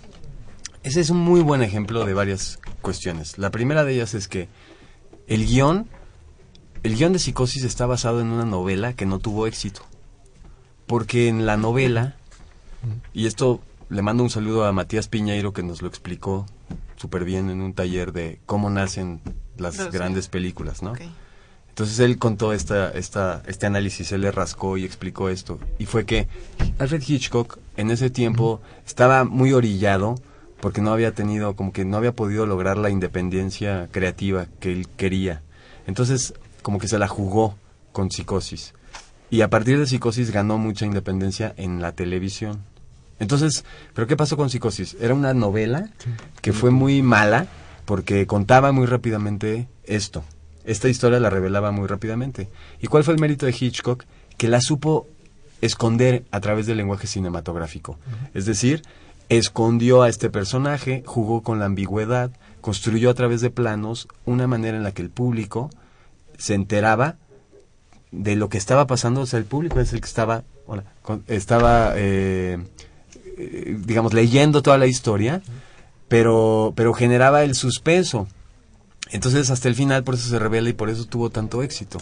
ese es un muy buen ejemplo de varias cuestiones. La primera de ellas es que el guion, el guion de Psicosis está basado en una novela que no tuvo éxito. Porque en la novela, y esto le mando un saludo a Matías Piñeiro que nos lo explicó súper bien en un taller de cómo nacen las grandes películas, ¿no? Entonces él contó esta, esta, este análisis, él le rascó y explicó esto. Y fue que Alfred Hitchcock en ese tiempo estaba muy orillado porque no había tenido, como que no había podido lograr la independencia creativa que él quería. Entonces, como que se la jugó con psicosis. Y a partir de psicosis ganó mucha independencia en la televisión. Entonces, ¿pero qué pasó con psicosis? Era una novela que fue muy mala porque contaba muy rápidamente esto esta historia la revelaba muy rápidamente. ¿Y cuál fue el mérito de Hitchcock? Que la supo esconder a través del lenguaje cinematográfico. Es decir, escondió a este personaje, jugó con la ambigüedad, construyó a través de planos una manera en la que el público se enteraba de lo que estaba pasando, o sea, el público es el que estaba, estaba, eh, eh, digamos, leyendo toda la historia, pero, pero generaba el suspenso. Entonces hasta el final por eso se revela y por eso tuvo tanto éxito.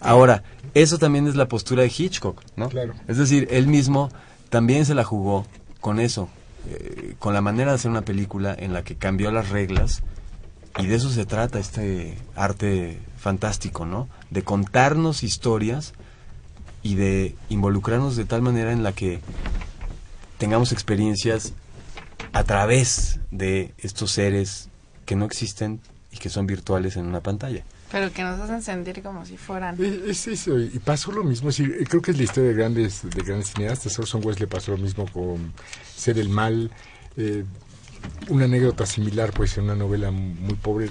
Ahora, eso también es la postura de Hitchcock, ¿no? Claro. Es decir, él mismo también se la jugó con eso, eh, con la manera de hacer una película en la que cambió las reglas y de eso se trata este arte fantástico, ¿no? De contarnos historias y de involucrarnos de tal manera en la que tengamos experiencias a través de estos seres que no existen y que son virtuales en una pantalla. Pero que nos hacen sentir como si fueran. Es, eso, y pasó lo mismo. creo que es la historia de grandes, de grandes cineastas. Orson Welles le pasó lo mismo con Ser el Mal. Eh, una anécdota similar, pues, en una novela muy pobre,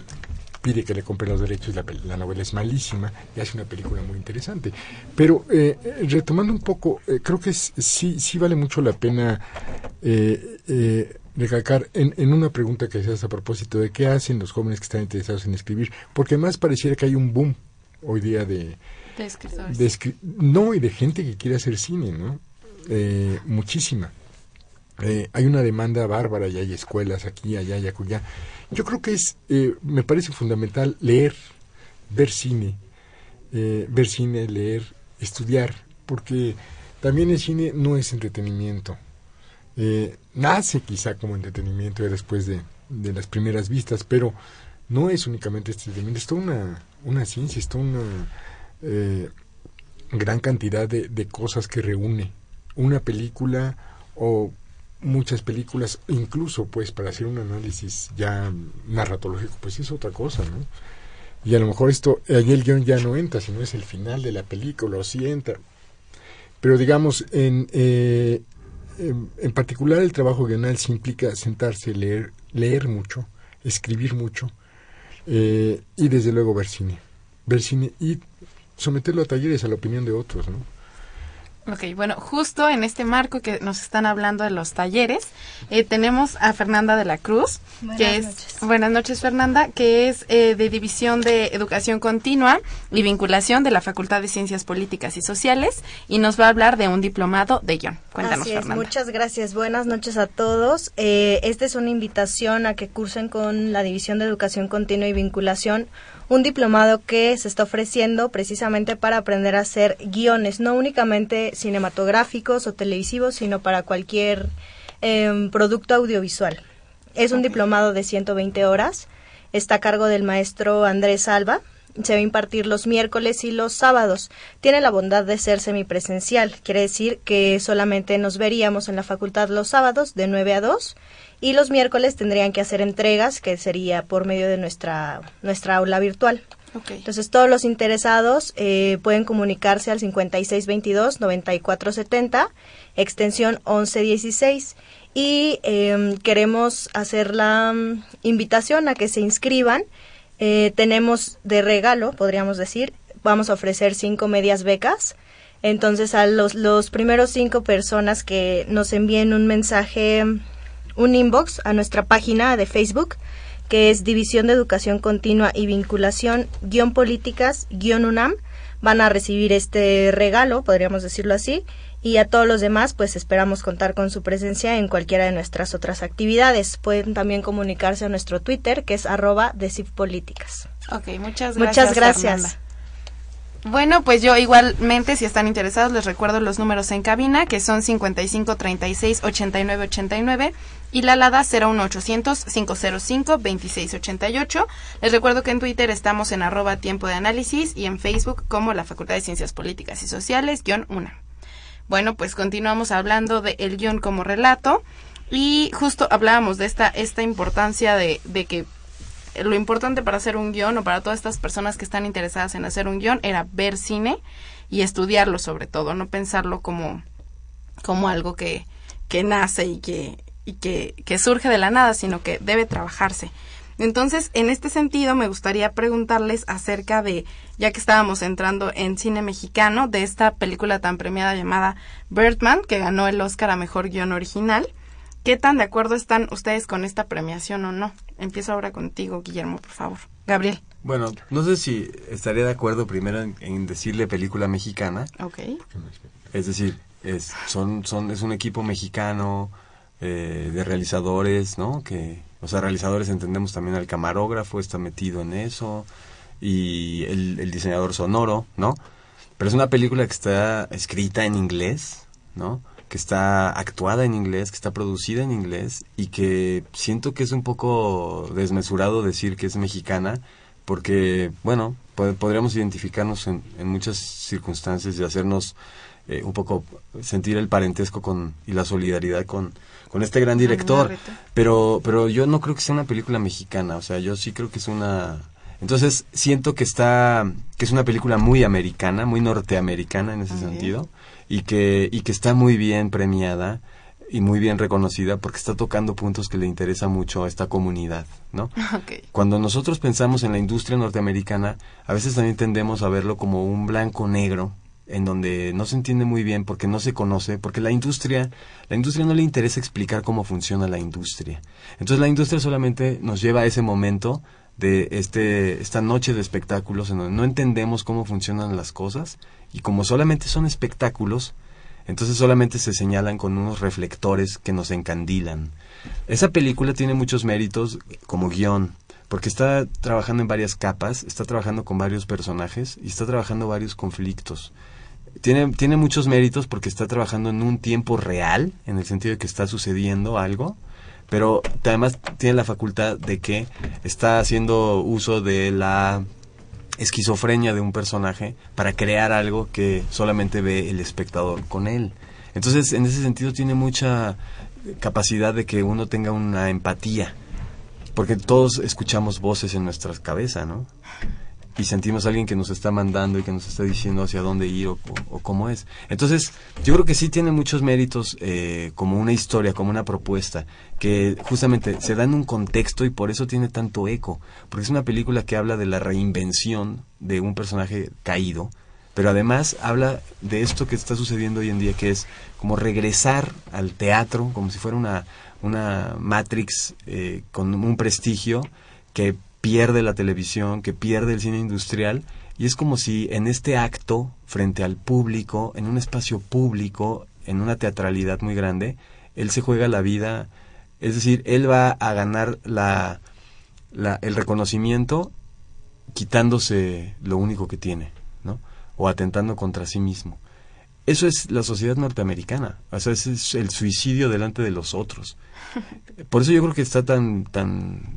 pide que le compren los derechos, la, la novela es malísima y hace una película muy interesante. Pero eh, retomando un poco, eh, creo que sí, sí vale mucho la pena eh, recalcar en, en, una pregunta que haces a propósito de qué hacen los jóvenes que están interesados en escribir, porque más pareciera que hay un boom hoy día de, de escritores. no, y de gente que quiere hacer cine, ¿no? Eh, muchísima. Eh, hay una demanda bárbara y hay escuelas aquí, allá y acullá. Yo creo que es, eh, me parece fundamental leer, ver cine, ver cine, leer, estudiar, porque también el cine no es entretenimiento. Eh, nace quizá como entretenimiento después de, de, las primeras vistas, pero no es únicamente entretenimiento, es toda una, una ciencia, es toda una eh, gran cantidad de, de cosas que reúne una película o muchas películas, incluso pues para hacer un análisis ya narratológico, pues es otra cosa, ¿no? Y a lo mejor esto, allí el guion ya no entra, sino es el final de la película, o sí entra. Pero digamos, en, eh, en particular el trabajo guional se implica sentarse, leer, leer mucho, escribir mucho eh, y desde luego ver cine. Ver cine y someterlo a talleres a la opinión de otros, ¿no? Ok, bueno, justo en este marco que nos están hablando de los talleres, eh, tenemos a Fernanda de la Cruz, buenas que es noches. buenas noches Fernanda, que es eh, de División de Educación Continua y Vinculación de la Facultad de Ciencias Políticas y Sociales y nos va a hablar de un diplomado de guion. Cuéntanos, Así es, Fernanda. muchas gracias. Buenas noches a todos. Eh, esta es una invitación a que cursen con la División de Educación Continua y Vinculación un diplomado que se está ofreciendo precisamente para aprender a hacer guiones, no únicamente cinematográficos o televisivos, sino para cualquier eh, producto audiovisual. Es un diplomado de 120 horas, está a cargo del maestro Andrés Alba, se va a impartir los miércoles y los sábados. Tiene la bondad de ser semipresencial, quiere decir que solamente nos veríamos en la facultad los sábados de 9 a 2 y los miércoles tendrían que hacer entregas, que sería por medio de nuestra, nuestra aula virtual. Okay. Entonces, todos los interesados eh, pueden comunicarse al 5622-9470, extensión 1116. Y eh, queremos hacer la um, invitación a que se inscriban. Eh, tenemos de regalo, podríamos decir, vamos a ofrecer cinco medias becas. Entonces, a los, los primeros cinco personas que nos envíen un mensaje un inbox a nuestra página de Facebook, que es División de Educación Continua y Vinculación, guion políticas, guion UNAM. Van a recibir este regalo, podríamos decirlo así, Y a todos los demás, pues esperamos contar con su presencia en cualquiera de nuestras otras actividades. Pueden también comunicarse a nuestro Twitter, que es arroba Políticas. Ok, muchas gracias. Muchas gracias. Bueno, pues yo igualmente, si están interesados, les recuerdo los números en cabina, que son 55 36 89 89 y la alada 01800 505 26 88. Les recuerdo que en Twitter estamos en arroba tiempo de análisis y en Facebook como la Facultad de Ciencias Políticas y Sociales, guion 1. Bueno, pues continuamos hablando de el guion como relato y justo hablábamos de esta, esta importancia de, de que lo importante para hacer un guion o para todas estas personas que están interesadas en hacer un guion era ver cine y estudiarlo sobre todo, no pensarlo como, como algo que, que nace y que, y que, que surge de la nada, sino que debe trabajarse. Entonces, en este sentido, me gustaría preguntarles acerca de, ya que estábamos entrando en cine mexicano, de esta película tan premiada llamada Birdman, que ganó el Oscar a Mejor Guión Original. ¿Qué tan de acuerdo están ustedes con esta premiación o no? Empiezo ahora contigo, Guillermo, por favor. Gabriel. Bueno, no sé si estaría de acuerdo primero en, decirle película mexicana. Ok. Es decir, es, son, son, es un equipo mexicano eh, de realizadores, ¿no? Que, o sea, realizadores entendemos también al camarógrafo, está metido en eso, y el, el diseñador sonoro, ¿no? Pero es una película que está escrita en inglés, ¿no? Que está actuada en inglés, que está producida en inglés y que siento que es un poco desmesurado decir que es mexicana porque, bueno, podríamos identificarnos en, muchas circunstancias y hacernos eh, un poco sentir el parentesco con y la solidaridad con, con este gran director. Pero, pero yo no creo que sea una película mexicana, o sea, yo sí creo que es una... Entonces siento que está, que es una película muy americana, muy norteamericana en ese sentido y que, y que está muy bien premiada y muy bien reconocida porque está tocando puntos que le interesa mucho a esta comunidad, ¿no? Cuando nosotros pensamos en la industria norteamericana, a veces también tendemos a verlo como un blanco negro en donde no se entiende muy bien porque no se conoce, porque la industria, la industria no le interesa explicar cómo funciona la industria. Entonces la industria solamente nos lleva a ese momento de este esta noche de espectáculos en donde no entendemos cómo funcionan las cosas y como solamente son espectáculos, entonces solamente se señalan con unos reflectores que nos encandilan. Esa película tiene muchos méritos como guion, porque está trabajando en varias capas, está trabajando con varios personajes y está trabajando varios conflictos. Tiene, tiene muchos méritos porque está trabajando en un tiempo real, en el sentido de que está sucediendo algo, pero además tiene la facultad de que está haciendo uso de la esquizofrenia de un personaje para crear algo que solamente ve el espectador con él. Entonces, en ese sentido tiene mucha capacidad de que uno tenga una empatía, porque todos escuchamos voces en nuestra cabeza, ¿no? Y sentimos a alguien que nos está mandando y que nos está diciendo hacia dónde ir o, cómo es. Entonces, yo creo que sí tiene muchos méritos eh, como una historia, como una propuesta, que justamente se da en un contexto y por eso tiene tanto eco, porque es una película que habla de la reinvención de un personaje caído, pero además habla de esto que está sucediendo hoy en día, que es como regresar al teatro, como si fuera una, una Matrix eh, con un prestigio que pierde la televisión, que pierde el cine industrial, y es como si en este acto, frente al público, en un espacio público, en una teatralidad muy grande, él se juega la vida, es decir, él va a ganar la, la, el reconocimiento quitándose lo único que tiene, ¿no? O atentando contra sí mismo. Eso es la sociedad norteamericana, o sea, ese es el suicidio delante de los otros. Por eso yo creo que está tan tan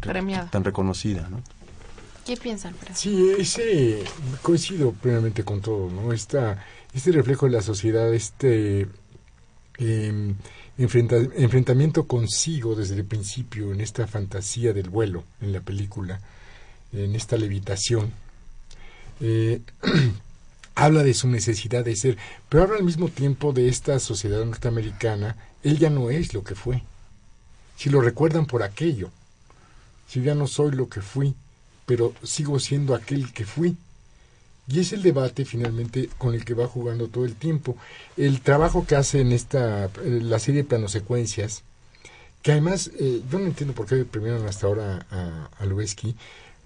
tan reconocida, ¿no? ¿Qué piensan? Sí, ese coincido plenamente con todo, ¿no? Esta, este reflejo de la sociedad, este em, enfrentamiento consigo desde el principio en esta fantasía del vuelo en la película, en esta levitación. Eh, habla de su necesidad de ser, pero habla al mismo tiempo de esta sociedad norteamericana, él ya no es lo que fue. Si lo recuerdan por aquello, si ya no soy lo que fui, pero sigo siendo aquel que fui. Y es el debate finalmente con el que va jugando todo el tiempo. El trabajo que hace en esta, la serie de planosecuencias, que además eh, yo no entiendo por qué premiaron hasta ahora a, a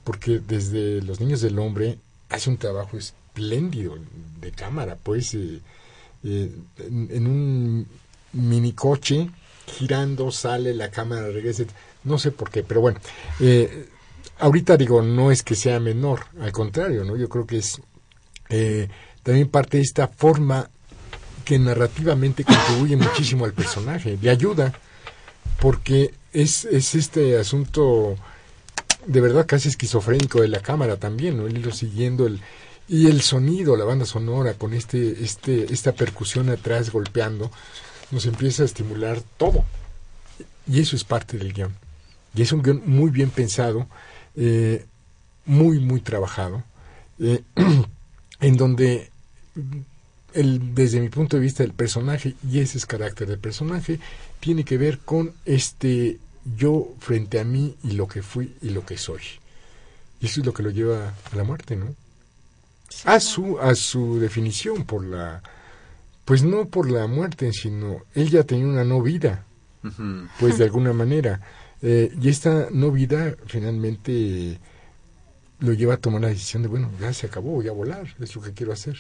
porque desde Los Niños del Hombre hace un trabajo espléndido de cámara, pues, eh, eh, en, un minicoche girando, sale la cámara, regresa, no sé por qué, pero bueno, eh, ahorita digo, no es que sea menor, al contrario, ¿no? Yo creo que es también parte de esta forma que narrativamente contribuye muchísimo al personaje, le ayuda, porque es, es este asunto de verdad casi esquizofrénico de la cámara también, ¿no? El hilo siguiendo el y el sonido, la banda sonora con este este esta percusión atrás golpeando nos empieza a estimular todo. Y eso es parte del guion. Y es un guion muy bien pensado, eh, muy, muy trabajado, eh, en donde el, desde mi punto de vista el personaje, y ese es carácter del personaje, tiene que ver con este yo frente a mí y lo que fui y lo que soy. Y eso es lo que lo lleva a la muerte, ¿no? A su, a su definición por la, pues no por la muerte, sino él ya tenía una no vida, pues de alguna manera. Eh, y esta no vida finalmente lo lleva a tomar la decisión de, bueno, ya se acabó, voy a volar, es lo que quiero hacer.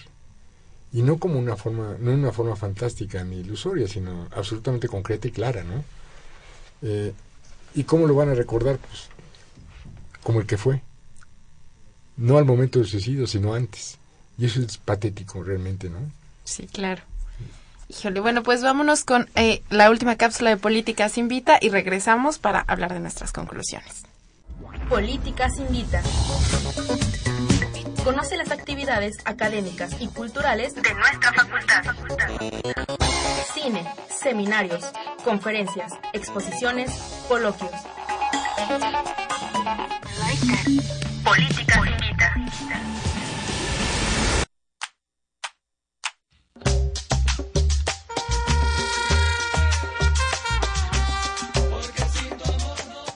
Y no como una forma, no una forma fantástica ni ilusoria, sino absolutamente concreta y clara, ¿no? Eh, ¿Y cómo lo van a recordar? Pues como el que fue. No al momento del suicidio, sino antes. Y eso es patético realmente, ¿no? Sí, claro. Híjole, bueno, pues vámonos con eh, la última cápsula de Políticas Invita y regresamos para hablar de nuestras conclusiones. Políticas Invita. Conoce las actividades académicas y culturales de nuestra facultad. Cine, seminarios, conferencias, exposiciones, coloquios. Políticas Invita.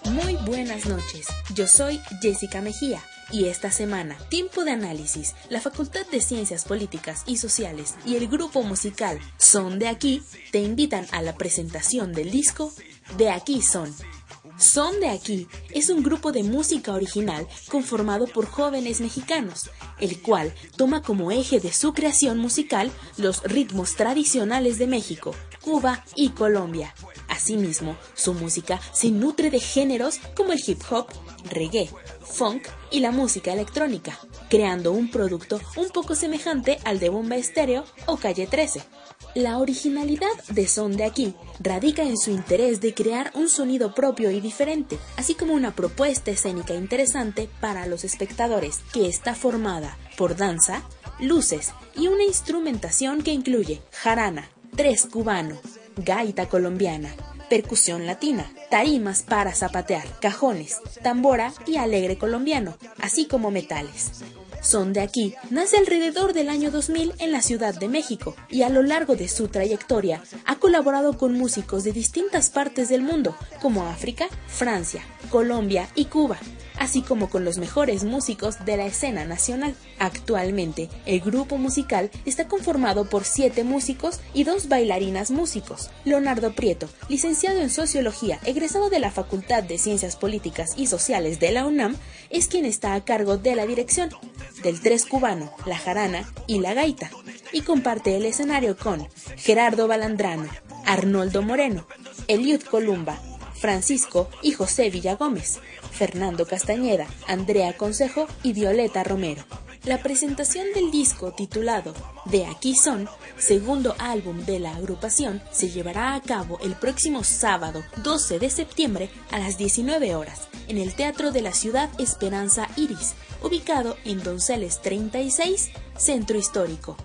Muy buenas noches. Yo soy Jessica Mejía y esta semana, Tiempo de Análisis, la Facultad de Ciencias Políticas y Sociales y el grupo musical Son de Aquí te invitan a la presentación del disco De Aquí Son. Son de Aquí es un grupo de música original conformado por jóvenes mexicanos, el cual toma como eje de su creación musical los ritmos tradicionales de México, Cuba y Colombia. Asimismo, su música se nutre de géneros como el hip hop, reggae, funk y la música electrónica, creando un producto un poco semejante al de Bomba Estéreo o Calle 13. La originalidad de Son de Aquí radica en su interés de crear un sonido propio y diferente, así como una propuesta escénica interesante para los espectadores, que está formada por danza, luces y una instrumentación que incluye jarana, tres cubano, gaita colombiana, percusión latina, tarimas para zapatear, cajones, tambora y alegre colombiano, así como metales. Son de aquí nace alrededor del año 2000 en la Ciudad de México y a lo largo de su trayectoria ha colaborado con músicos de distintas partes del mundo, como África, Francia, Colombia y Cuba, así como con los mejores músicos de la escena nacional. Actualmente, el grupo musical está conformado por siete músicos y dos bailarinas músicos. Leonardo Prieto, licenciado en Sociología, egresado de la Facultad de Ciencias Políticas y Sociales de la UNAM, es quien está a cargo de la dirección del tres cubano, la jarana y la gaita, y comparte el escenario con Gerardo Balandrano, Arnoldo Moreno, Eliud Columba, Francisco y José Villagómez, Fernando Castañeda, Andrea Consejo y Violeta Romero. La presentación del disco titulado De aquí son, segundo álbum de la agrupación, se llevará a cabo el próximo sábado 12 de septiembre a las 19 horas en el Teatro de la Ciudad Esperanza Iris, ubicado en Donceles 36, Centro Histórico.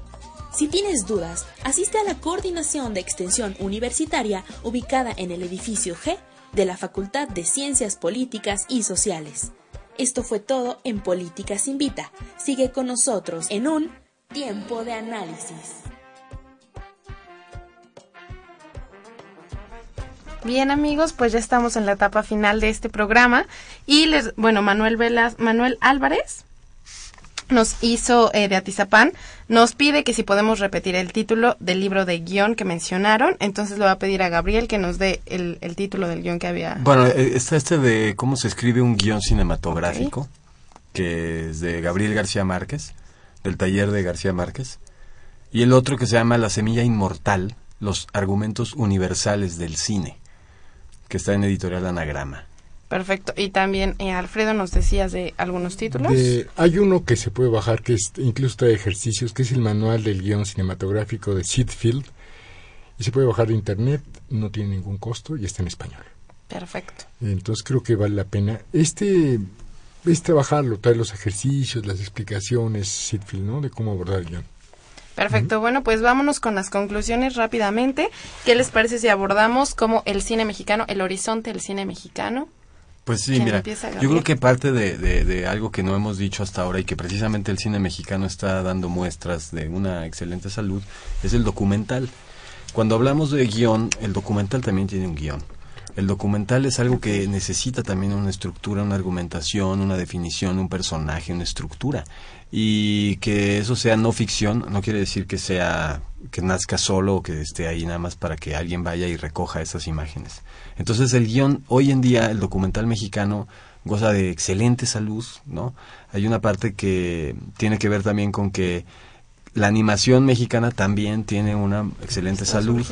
Si tienes dudas, asiste a la coordinación de extensión universitaria ubicada en el edificio G de la Facultad de Ciencias Políticas y Sociales. Esto fue todo en Políticas Invita. Sigue con nosotros en un tiempo de análisis. Bien amigos, pues ya estamos en la etapa final de este programa y les, bueno, Manuel Velas, Manuel Álvarez nos hizo eh, de Atizapán, nos pide que si podemos repetir el título del libro de guion que mencionaron, entonces le va a pedir a Gabriel que nos dé el, el título del guion que había. Bueno, eh, está este de cómo se escribe un guion cinematográfico, que es de Gabriel García Márquez, del taller de García Márquez. Y el otro que se llama La Semilla Inmortal, los argumentos universales del cine, que está en editorial Anagrama. Perfecto. Y también, eh, Alfredo, nos decías de algunos títulos. hay uno que se puede bajar, que es, incluso trae ejercicios, que es el manual del guion cinematográfico de Seedfield. Y se puede bajar de internet, no tiene ningún costo y está en español. Perfecto. Entonces creo que vale la pena. Este es trabajarlo, trae los ejercicios, las explicaciones, Seedfield, ¿no? De cómo abordar el guion. Perfecto, bueno, pues vámonos con las conclusiones rápidamente. ¿Qué les parece si abordamos como el cine mexicano, el horizonte del cine mexicano? Pues sí, mira, yo creo que parte de, de, algo que no hemos dicho hasta ahora y que precisamente el cine mexicano está dando muestras de una excelente salud es el documental. Cuando hablamos de guion, el documental también tiene un guion. El documental es algo que necesita también una estructura, una argumentación, una definición, un personaje, una estructura. Y que eso sea no ficción no quiere decir que sea que nazca solo o que esté ahí nada más para que alguien vaya y recoja esas imágenes. Entonces el guion, hoy en día el documental mexicano goza de excelente salud, ¿no? Hay una parte que tiene que ver también con que la animación mexicana también tiene una excelente salud.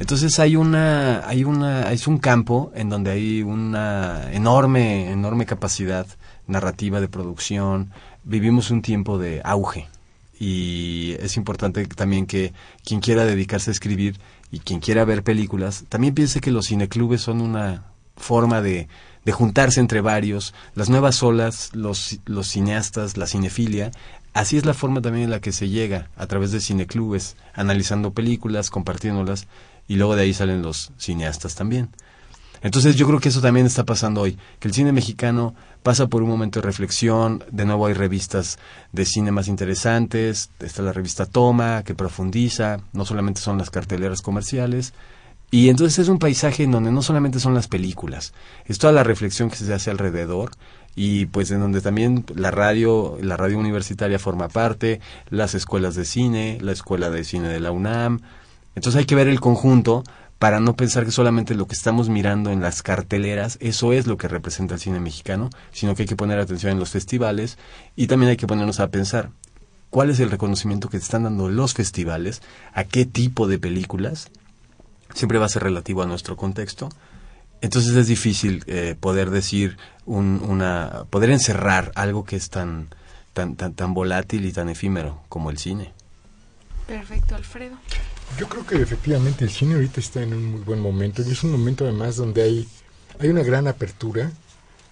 Entonces hay una, hay una, es un campo en donde hay una enorme, enorme capacidad narrativa de producción. Vivimos un tiempo de auge y es importante también que quien quiera dedicarse a escribir y quien quiera ver películas, también piense que los cineclubes son una forma de, de juntarse entre varios, las nuevas olas, los, los cineastas, la cinefilia, así es la forma también en la que se llega a través de cineclubes, analizando películas, compartiéndolas, y luego de ahí salen los cineastas también. Entonces yo creo que eso también está pasando hoy, que el cine mexicano pasa por un momento de reflexión, de nuevo hay revistas de cine más interesantes, está la revista Toma, que profundiza, no solamente son las carteleras comerciales, y entonces es un paisaje en donde no solamente son las películas, es toda la reflexión que se hace alrededor y pues en donde también la radio, la radio universitaria forma parte, las escuelas de cine, la escuela de cine de la UNAM. Entonces hay que ver el conjunto para no pensar que solamente lo que estamos mirando en las carteleras, eso es lo que representa el cine mexicano, sino que hay que poner atención en los festivales y también hay que ponernos a pensar cuál es el reconocimiento que están dando los festivales, a qué tipo de películas, siempre va a ser relativo a nuestro contexto. Entonces es difícil eh, poder decir una, poder encerrar algo que es tan, tan, tan, tan volátil y tan efímero como el cine. Perfecto, Alfredo. Yo creo que efectivamente el cine ahorita está en un muy buen momento y es un momento además donde hay, hay una gran apertura.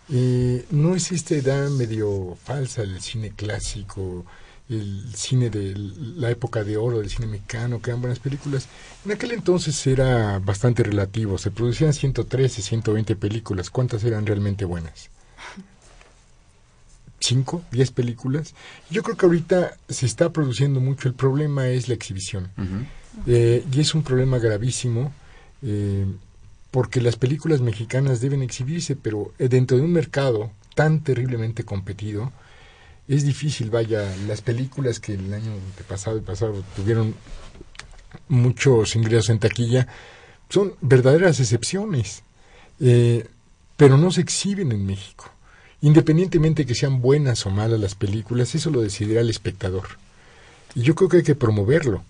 y no existe edad medio falsa del cine clásico, el cine de la época de oro del cine mexicano, que eran buenas películas. En aquel entonces era bastante relativo, se producían 113, 120 películas, ¿cuántas eran realmente buenas? ¿Cinco? ¿Diez películas? Yo creo que ahorita se está produciendo mucho, el problema es la exhibición. Eh, y es un problema gravísimo. Eh, porque las películas mexicanas deben exhibirse, pero eh, dentro de un mercado tan terriblemente competido, es difícil, vaya, las películas que el año pasado y pasado tuvieron muchos ingresos en taquilla, son verdaderas excepciones, eh, pero no se exhiben en México. Independientemente que sean buenas o malas las películas, eso lo decidirá el espectador. Y yo creo que hay que promoverlo.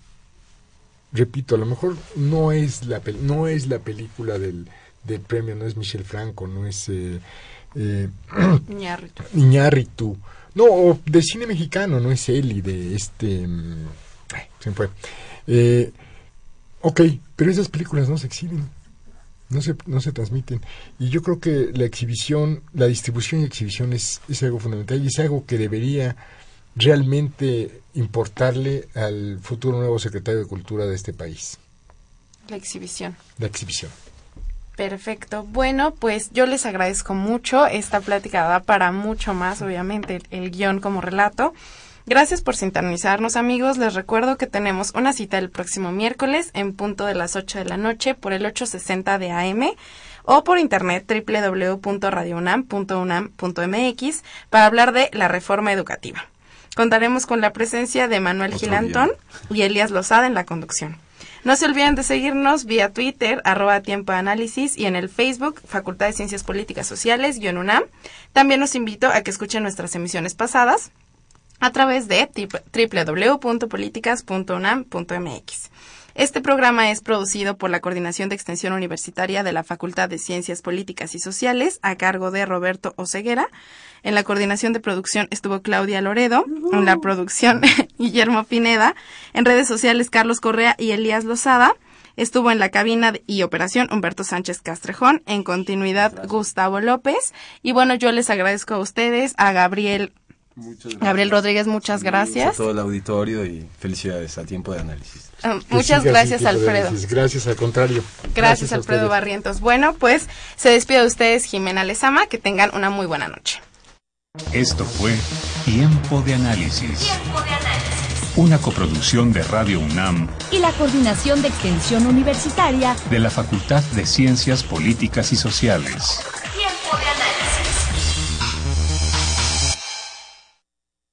Repito, a lo mejor no es la, no es la película del, del premio, no es Michel Franco, no es eh, eh, Iñárritu no, de cine mexicano, no es Eli, de este... Mm, se fue. Eh, ok, pero esas películas no se exhiben, no se, no se transmiten. Y yo creo que la exhibición, la distribución y exhibición es, es algo fundamental y es algo que debería realmente importarle al futuro nuevo secretario de Cultura de este país. La exhibición. La exhibición. Perfecto. Bueno, pues yo les agradezco mucho. Esta plática da para mucho más, obviamente, el, guion como relato. Gracias por sintonizarnos, amigos. Les recuerdo que tenemos una cita el próximo miércoles en punto de las 8 de la noche por el 860 de AM o por internet www.radiounam.unam.mx para hablar de la reforma educativa. Contaremos con la presencia de Manuel Gilantón y Elías Lozada en la conducción. No se olviden de seguirnos vía Twitter, arroba tiempo análisis y en el Facebook, Facultad de Ciencias Políticas Sociales, UNAM. También los invito a que escuchen nuestras emisiones pasadas a través de www.políticas.unam.mx. Este programa es producido por la Coordinación de Extensión Universitaria de la Facultad de Ciencias Políticas y Sociales a cargo de Roberto Oceguera. En la coordinación de producción estuvo Claudia Loredo, en la producción Guillermo Pineda, en redes sociales Carlos Correa y Elías Lozada. Estuvo en la cabina y operación Humberto Sánchez Castrejón, en continuidad Gustavo López. Y bueno, yo les agradezco a ustedes, a Gabriel Gabriel Rodríguez, muchas gracias. A todo el auditorio y felicidades a tiempo de análisis. Ah, muchas gracias, Alfredo. Gracias, al contrario. Gracias, Alfredo Barrientos. Bueno, pues se despide de ustedes Jimena Lezama. Que tengan una muy buena noche. Esto fue Tiempo de Análisis. Tiempo de Análisis. Una coproducción de Radio UNAM y la Coordinación de Extensión Universitaria de la Facultad de Ciencias Políticas y Sociales.